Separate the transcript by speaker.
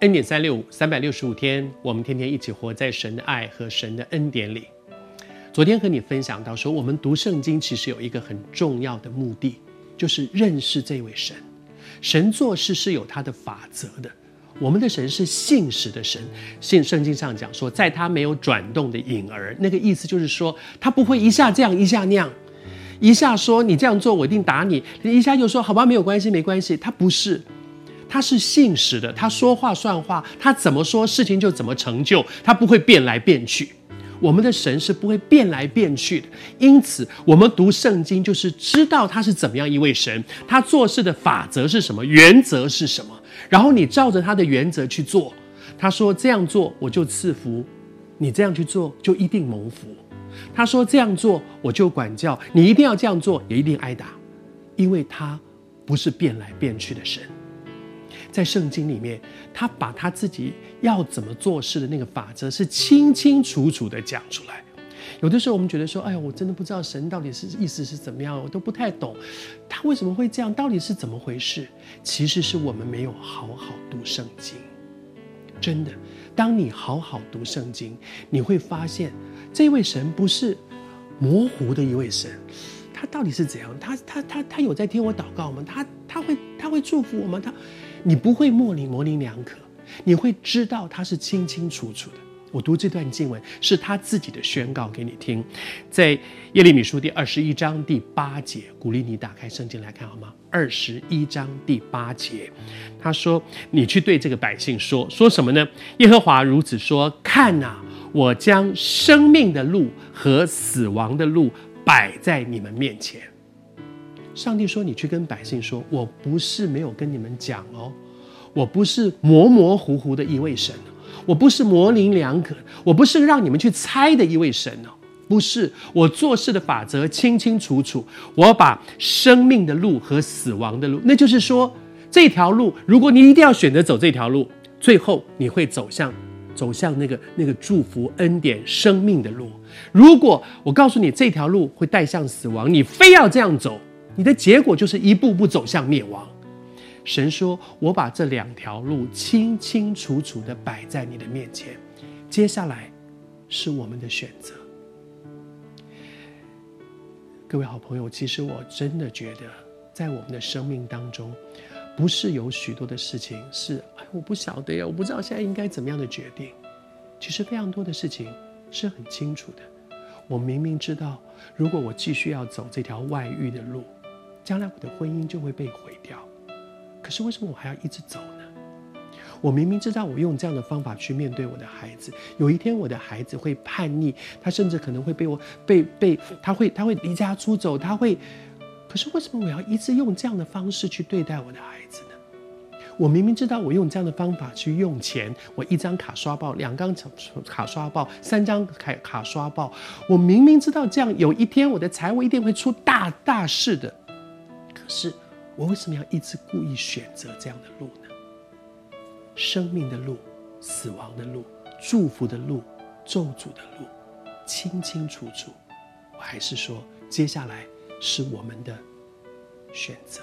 Speaker 1: 恩典三六五三百六十五天，我们天天一起活在神的爱和神的恩典里。昨天和你分享到说，我们读圣经其实有一个很重要的目的，就是认识这位神。神做事是有他的法则的。我们的神是信实的神，信圣经上讲说，在他没有转动的影儿，那个意思就是说，他不会一下这样一下那样，一下说你这样做我一定打你，一下就说好吧没有关系没关系，他不是。他是信实的，他说话算话，他怎么说事情就怎么成就，他不会变来变去。我们的神是不会变来变去的，因此我们读圣经就是知道他是怎么样一位神，他做事的法则是什么，原则是什么，然后你照着他的原则去做。他说这样做我就赐福，你这样去做就一定蒙福。他说这样做我就管教，你一定要这样做也一定挨打，因为他不是变来变去的神。在圣经里面，他把他自己要怎么做事的那个法则是清清楚楚的讲出来。有的时候我们觉得说，哎呀，我真的不知道神到底是意思是怎么样，我都不太懂，他为什么会这样，到底是怎么回事？其实是我们没有好好读圣经。真的，当你好好读圣经，你会发现这位神不是模糊的一位神。他到底是怎样？他他他他有在听我祷告吗？他他会他会祝福我吗？他。你不会模棱模棱两可，你会知道他是清清楚楚的。我读这段经文是他自己的宣告给你听，在耶利米书第二十一章第八节，鼓励你打开圣经来看好吗？二十一章第八节，他说：“你去对这个百姓说，说什么呢？耶和华如此说：看哪，我将生命的路和死亡的路摆在你们面前。”上帝说：“你去跟百姓说，我不是没有跟你们讲哦，我不是模模糊糊的一位神，我不是模棱两可，我不是让你们去猜的一位神哦，不是，我做事的法则清清楚楚，我把生命的路和死亡的路，那就是说，这条路，如果你一定要选择走这条路，最后你会走向走向那个那个祝福恩典生命的路。如果我告诉你这条路会带向死亡，你非要这样走。”你的结果就是一步步走向灭亡。神说：“我把这两条路清清楚楚地摆在你的面前，接下来是我们的选择。”各位好朋友，其实我真的觉得，在我们的生命当中，不是有许多的事情是哎，我不晓得呀，我不知道现在应该怎么样的决定。其实非常多的事情是很清楚的。我明明知道，如果我继续要走这条外遇的路，将来我的婚姻就会被毁掉，可是为什么我还要一直走呢？我明明知道我用这样的方法去面对我的孩子，有一天我的孩子会叛逆，他甚至可能会被我被被他会他会离家出走，他会，可是为什么我要一直用这样的方式去对待我的孩子呢？我明明知道我用这样的方法去用钱，我一张卡刷爆，两张卡刷爆，三张卡卡刷爆，我明明知道这样有一天我的财务一定会出大大事的。是我为什么要一直故意选择这样的路呢？生命的路、死亡的路、祝福的路、咒诅的路，清清楚楚。我还是说，接下来是我们的选择。